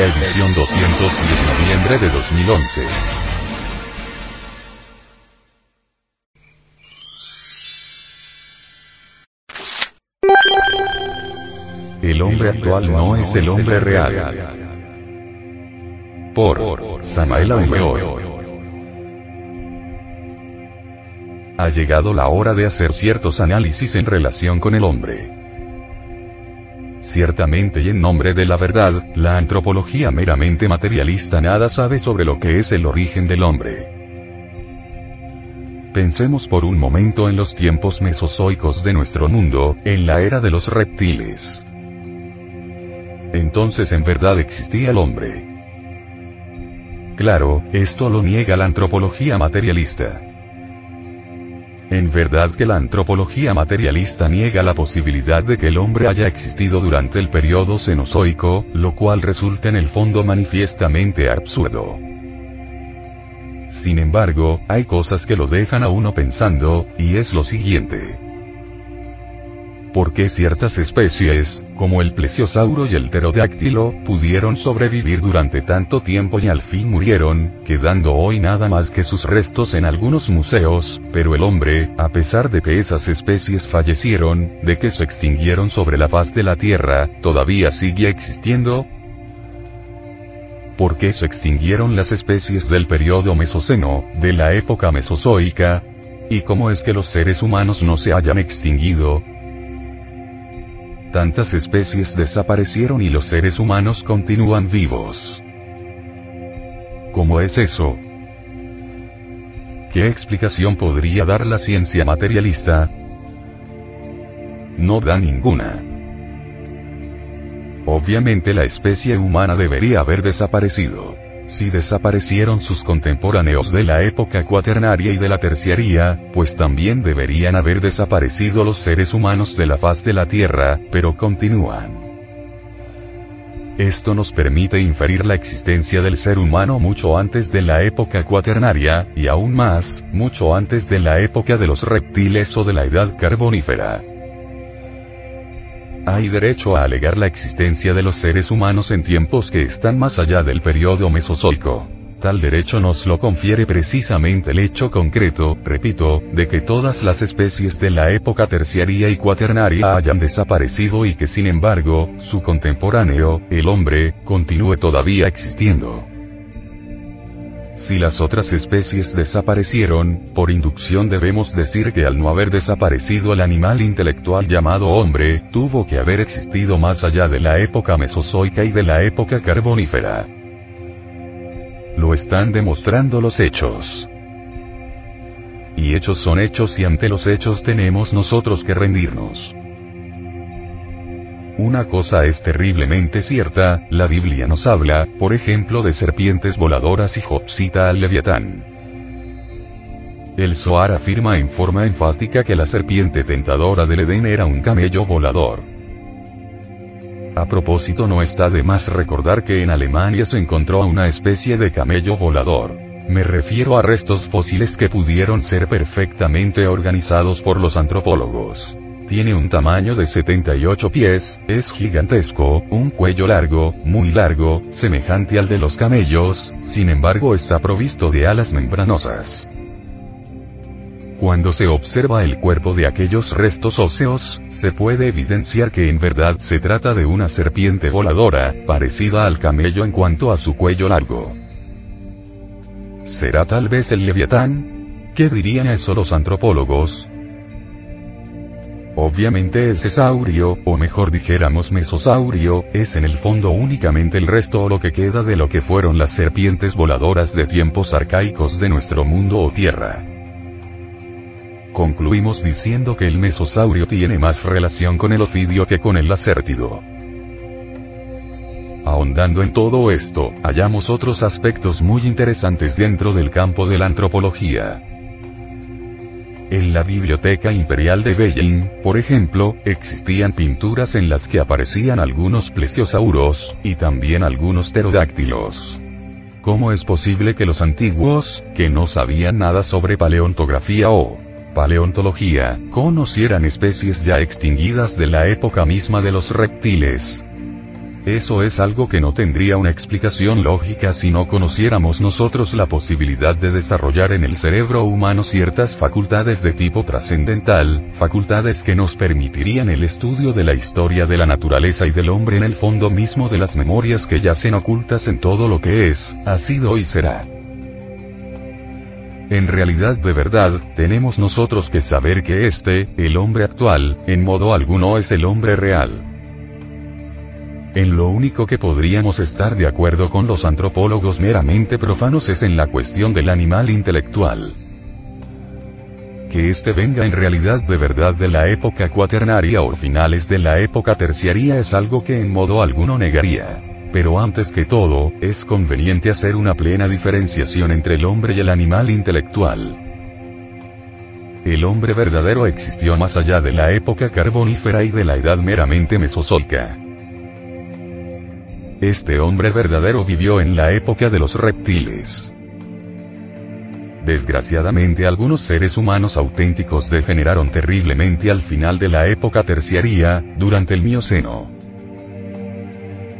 Edición 210 noviembre de 2011. El hombre actual no es el hombre real. Por Samael Aumeor. Ha llegado la hora de hacer ciertos análisis en relación con el hombre. Ciertamente y en nombre de la verdad, la antropología meramente materialista nada sabe sobre lo que es el origen del hombre. Pensemos por un momento en los tiempos mesozoicos de nuestro mundo, en la era de los reptiles. Entonces en verdad existía el hombre. Claro, esto lo niega la antropología materialista. En verdad que la antropología materialista niega la posibilidad de que el hombre haya existido durante el periodo cenozoico, lo cual resulta en el fondo manifiestamente absurdo. Sin embargo, hay cosas que lo dejan a uno pensando, y es lo siguiente. ¿Por qué ciertas especies, como el plesiosauro y el pterodáctilo, pudieron sobrevivir durante tanto tiempo y al fin murieron, quedando hoy nada más que sus restos en algunos museos, pero el hombre, a pesar de que esas especies fallecieron, de que se extinguieron sobre la faz de la Tierra, todavía sigue existiendo? ¿Por qué se extinguieron las especies del periodo Mesoceno, de la época Mesozoica? ¿Y cómo es que los seres humanos no se hayan extinguido? Tantas especies desaparecieron y los seres humanos continúan vivos. ¿Cómo es eso? ¿Qué explicación podría dar la ciencia materialista? No da ninguna. Obviamente la especie humana debería haber desaparecido. Si desaparecieron sus contemporáneos de la época cuaternaria y de la terciaria, pues también deberían haber desaparecido los seres humanos de la faz de la Tierra, pero continúan. Esto nos permite inferir la existencia del ser humano mucho antes de la época cuaternaria, y aún más, mucho antes de la época de los reptiles o de la edad carbonífera. Hay derecho a alegar la existencia de los seres humanos en tiempos que están más allá del periodo mesozoico. Tal derecho nos lo confiere precisamente el hecho concreto, repito, de que todas las especies de la época terciaria y cuaternaria hayan desaparecido y que sin embargo, su contemporáneo, el hombre, continúe todavía existiendo. Si las otras especies desaparecieron, por inducción debemos decir que al no haber desaparecido el animal intelectual llamado hombre, tuvo que haber existido más allá de la época mesozoica y de la época carbonífera. Lo están demostrando los hechos. Y hechos son hechos y ante los hechos tenemos nosotros que rendirnos. Una cosa es terriblemente cierta, la Biblia nos habla, por ejemplo, de serpientes voladoras y Job cita al Leviatán. El Zohar afirma en forma enfática que la serpiente tentadora del Edén era un camello volador. A propósito no está de más recordar que en Alemania se encontró a una especie de camello volador. Me refiero a restos fósiles que pudieron ser perfectamente organizados por los antropólogos tiene un tamaño de 78 pies, es gigantesco, un cuello largo, muy largo, semejante al de los camellos, sin embargo está provisto de alas membranosas. Cuando se observa el cuerpo de aquellos restos óseos, se puede evidenciar que en verdad se trata de una serpiente voladora, parecida al camello en cuanto a su cuello largo. ¿Será tal vez el leviatán? ¿Qué dirían eso los antropólogos? Obviamente ese saurio, o mejor dijéramos mesosaurio, es en el fondo únicamente el resto o lo que queda de lo que fueron las serpientes voladoras de tiempos arcaicos de nuestro mundo o tierra. Concluimos diciendo que el mesosaurio tiene más relación con el ofidio que con el lacértido. Ahondando en todo esto, hallamos otros aspectos muy interesantes dentro del campo de la antropología. En la Biblioteca Imperial de Beijing, por ejemplo, existían pinturas en las que aparecían algunos plesiosauros, y también algunos pterodáctilos. ¿Cómo es posible que los antiguos, que no sabían nada sobre paleontografía o paleontología, conocieran especies ya extinguidas de la época misma de los reptiles. Eso es algo que no tendría una explicación lógica si no conociéramos nosotros la posibilidad de desarrollar en el cerebro humano ciertas facultades de tipo trascendental, facultades que nos permitirían el estudio de la historia de la naturaleza y del hombre en el fondo mismo de las memorias que yacen ocultas en todo lo que es, ha sido y será. En realidad de verdad, tenemos nosotros que saber que este, el hombre actual, en modo alguno es el hombre real. En lo único que podríamos estar de acuerdo con los antropólogos meramente profanos es en la cuestión del animal intelectual. Que éste venga en realidad de verdad de la época cuaternaria o finales de la época terciaria es algo que en modo alguno negaría. Pero antes que todo, es conveniente hacer una plena diferenciación entre el hombre y el animal intelectual. El hombre verdadero existió más allá de la época carbonífera y de la edad meramente mesozoica. Este hombre verdadero vivió en la época de los reptiles. Desgraciadamente algunos seres humanos auténticos degeneraron terriblemente al final de la época terciaria, durante el Mioceno.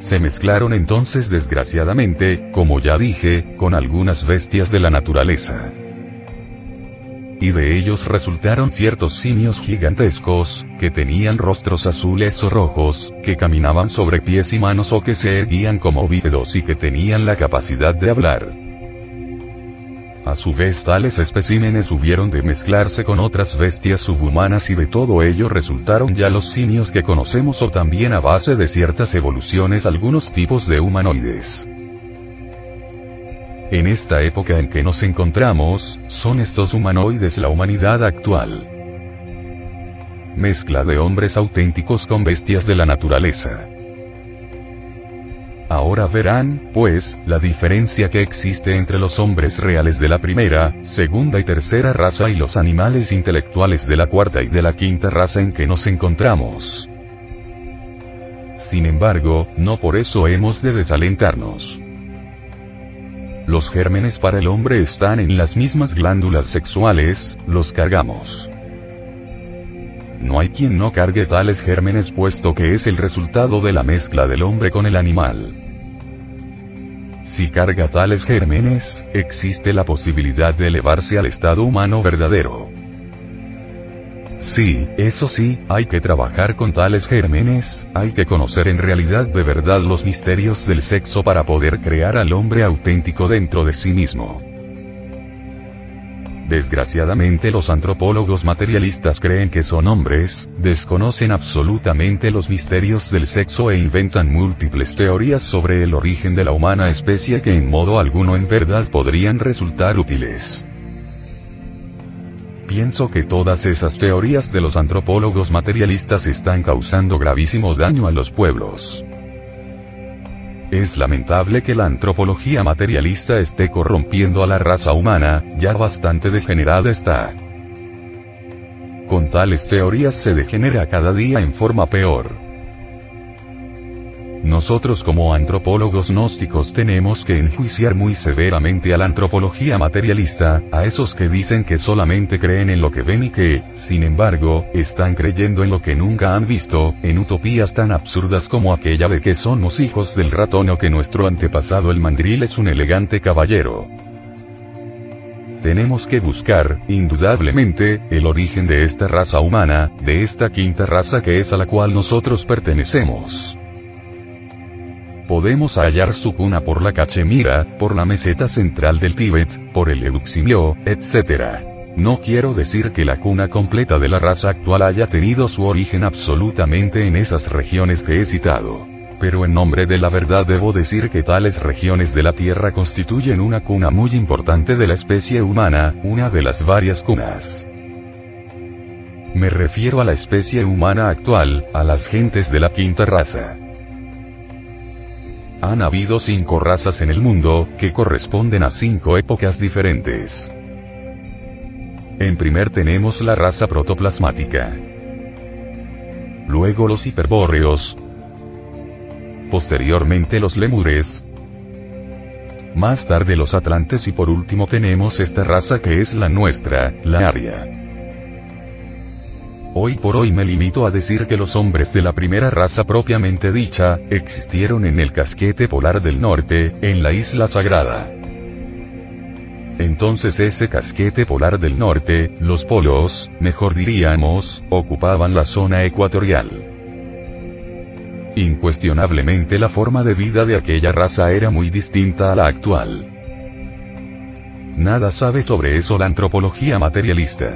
Se mezclaron entonces desgraciadamente, como ya dije, con algunas bestias de la naturaleza y de ellos resultaron ciertos simios gigantescos, que tenían rostros azules o rojos, que caminaban sobre pies y manos o que se erguían como bípedos y que tenían la capacidad de hablar. A su vez tales especímenes hubieron de mezclarse con otras bestias subhumanas y de todo ello resultaron ya los simios que conocemos o también a base de ciertas evoluciones algunos tipos de humanoides. En esta época en que nos encontramos, son estos humanoides la humanidad actual. Mezcla de hombres auténticos con bestias de la naturaleza. Ahora verán, pues, la diferencia que existe entre los hombres reales de la primera, segunda y tercera raza y los animales intelectuales de la cuarta y de la quinta raza en que nos encontramos. Sin embargo, no por eso hemos de desalentarnos. Los gérmenes para el hombre están en las mismas glándulas sexuales, los cargamos. No hay quien no cargue tales gérmenes puesto que es el resultado de la mezcla del hombre con el animal. Si carga tales gérmenes, existe la posibilidad de elevarse al estado humano verdadero. Sí, eso sí, hay que trabajar con tales gérmenes, hay que conocer en realidad de verdad los misterios del sexo para poder crear al hombre auténtico dentro de sí mismo. Desgraciadamente los antropólogos materialistas creen que son hombres, desconocen absolutamente los misterios del sexo e inventan múltiples teorías sobre el origen de la humana especie que en modo alguno en verdad podrían resultar útiles. Pienso que todas esas teorías de los antropólogos materialistas están causando gravísimo daño a los pueblos. Es lamentable que la antropología materialista esté corrompiendo a la raza humana, ya bastante degenerada está. Con tales teorías se degenera cada día en forma peor. Nosotros como antropólogos gnósticos tenemos que enjuiciar muy severamente a la antropología materialista, a esos que dicen que solamente creen en lo que ven y que, sin embargo, están creyendo en lo que nunca han visto, en utopías tan absurdas como aquella de que somos hijos del ratón o que nuestro antepasado el mandril es un elegante caballero. Tenemos que buscar, indudablemente, el origen de esta raza humana, de esta quinta raza que es a la cual nosotros pertenecemos podemos hallar su cuna por la Cachemira, por la meseta central del Tíbet, por el Euximio, etc. No quiero decir que la cuna completa de la raza actual haya tenido su origen absolutamente en esas regiones que he citado. Pero en nombre de la verdad debo decir que tales regiones de la Tierra constituyen una cuna muy importante de la especie humana, una de las varias cunas. Me refiero a la especie humana actual, a las gentes de la quinta raza. Han habido cinco razas en el mundo, que corresponden a cinco épocas diferentes. En primer tenemos la raza protoplasmática. Luego los hiperbóreos. Posteriormente los lemures. Más tarde los atlantes y por último tenemos esta raza que es la nuestra, la aria. Hoy por hoy me limito a decir que los hombres de la primera raza propiamente dicha, existieron en el casquete polar del norte, en la isla sagrada. Entonces ese casquete polar del norte, los polos, mejor diríamos, ocupaban la zona ecuatorial. Incuestionablemente la forma de vida de aquella raza era muy distinta a la actual. Nada sabe sobre eso la antropología materialista.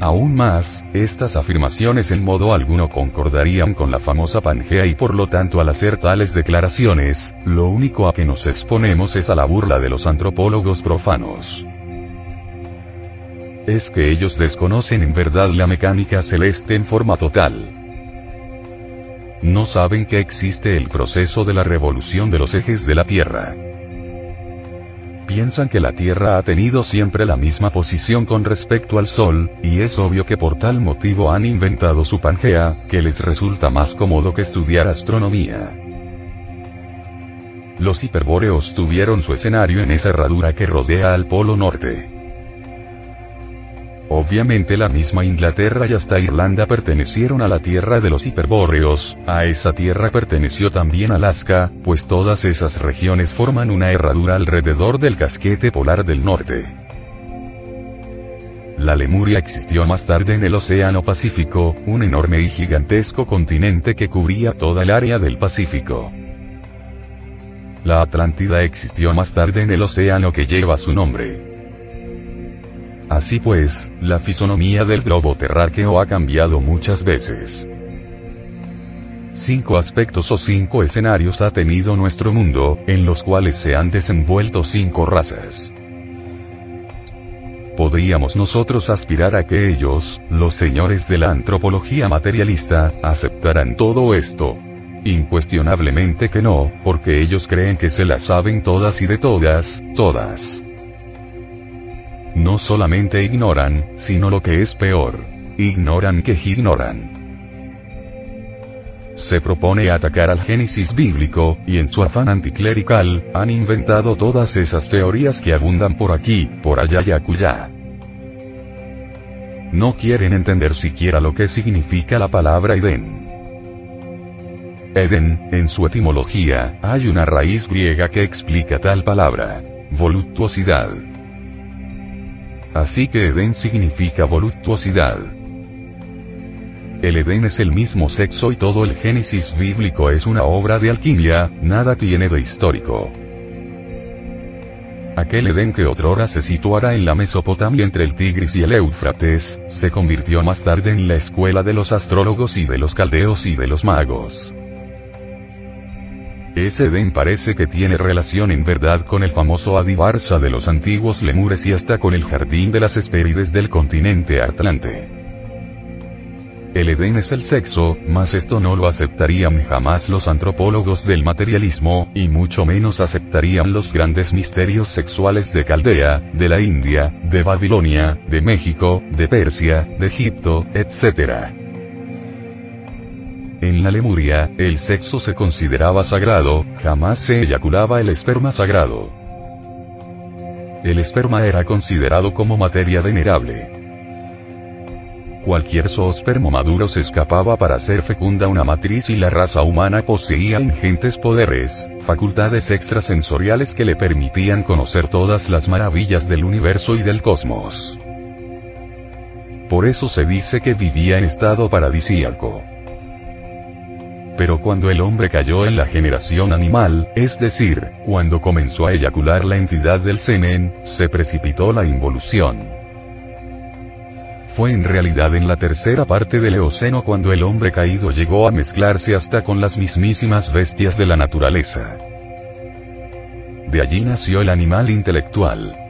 Aún más, estas afirmaciones en modo alguno concordarían con la famosa Pangea y por lo tanto al hacer tales declaraciones, lo único a que nos exponemos es a la burla de los antropólogos profanos. Es que ellos desconocen en verdad la mecánica celeste en forma total. No saben que existe el proceso de la revolución de los ejes de la Tierra piensan que la Tierra ha tenido siempre la misma posición con respecto al Sol, y es obvio que por tal motivo han inventado su Pangea, que les resulta más cómodo que estudiar astronomía. Los hiperbóreos tuvieron su escenario en esa herradura que rodea al Polo Norte. Obviamente la misma Inglaterra y hasta Irlanda pertenecieron a la tierra de los hiperbóreos, a esa tierra perteneció también Alaska, pues todas esas regiones forman una herradura alrededor del casquete polar del norte. La Lemuria existió más tarde en el Océano Pacífico, un enorme y gigantesco continente que cubría toda el área del Pacífico. La Atlántida existió más tarde en el océano que lleva su nombre. Así pues, la fisonomía del globo terráqueo ha cambiado muchas veces. Cinco aspectos o cinco escenarios ha tenido nuestro mundo, en los cuales se han desenvuelto cinco razas. ¿Podríamos nosotros aspirar a que ellos, los señores de la antropología materialista, aceptaran todo esto? Incuestionablemente que no, porque ellos creen que se las saben todas y de todas, todas no solamente ignoran, sino lo que es peor. Ignoran que ignoran. Se propone atacar al Génesis bíblico, y en su afán anticlerical, han inventado todas esas teorías que abundan por aquí, por allá y acullá. No quieren entender siquiera lo que significa la palabra Edén. Edén, en su etimología, hay una raíz griega que explica tal palabra. Voluptuosidad. Así que Edén significa voluptuosidad. El Edén es el mismo sexo y todo el Génesis bíblico es una obra de alquimia, nada tiene de histórico. Aquel Edén que otrora se situara en la Mesopotamia entre el Tigris y el Éufrates, se convirtió más tarde en la escuela de los astrólogos y de los caldeos y de los magos. Ese Edén parece que tiene relación en verdad con el famoso Adivarsa de los antiguos lemures y hasta con el jardín de las Hespérides del continente Atlante. El Edén es el sexo, mas esto no lo aceptarían jamás los antropólogos del materialismo, y mucho menos aceptarían los grandes misterios sexuales de Caldea, de la India, de Babilonia, de México, de Persia, de Egipto, etc. En la Lemuria, el sexo se consideraba sagrado, jamás se eyaculaba el esperma sagrado. El esperma era considerado como materia venerable. Cualquier zoospermo maduro se escapaba para hacer fecunda una matriz y la raza humana poseía ingentes poderes, facultades extrasensoriales que le permitían conocer todas las maravillas del universo y del cosmos. Por eso se dice que vivía en estado paradisíaco pero cuando el hombre cayó en la generación animal, es decir, cuando comenzó a eyacular la entidad del semen, se precipitó la involución. Fue en realidad en la tercera parte del Eoceno cuando el hombre caído llegó a mezclarse hasta con las mismísimas bestias de la naturaleza. De allí nació el animal intelectual.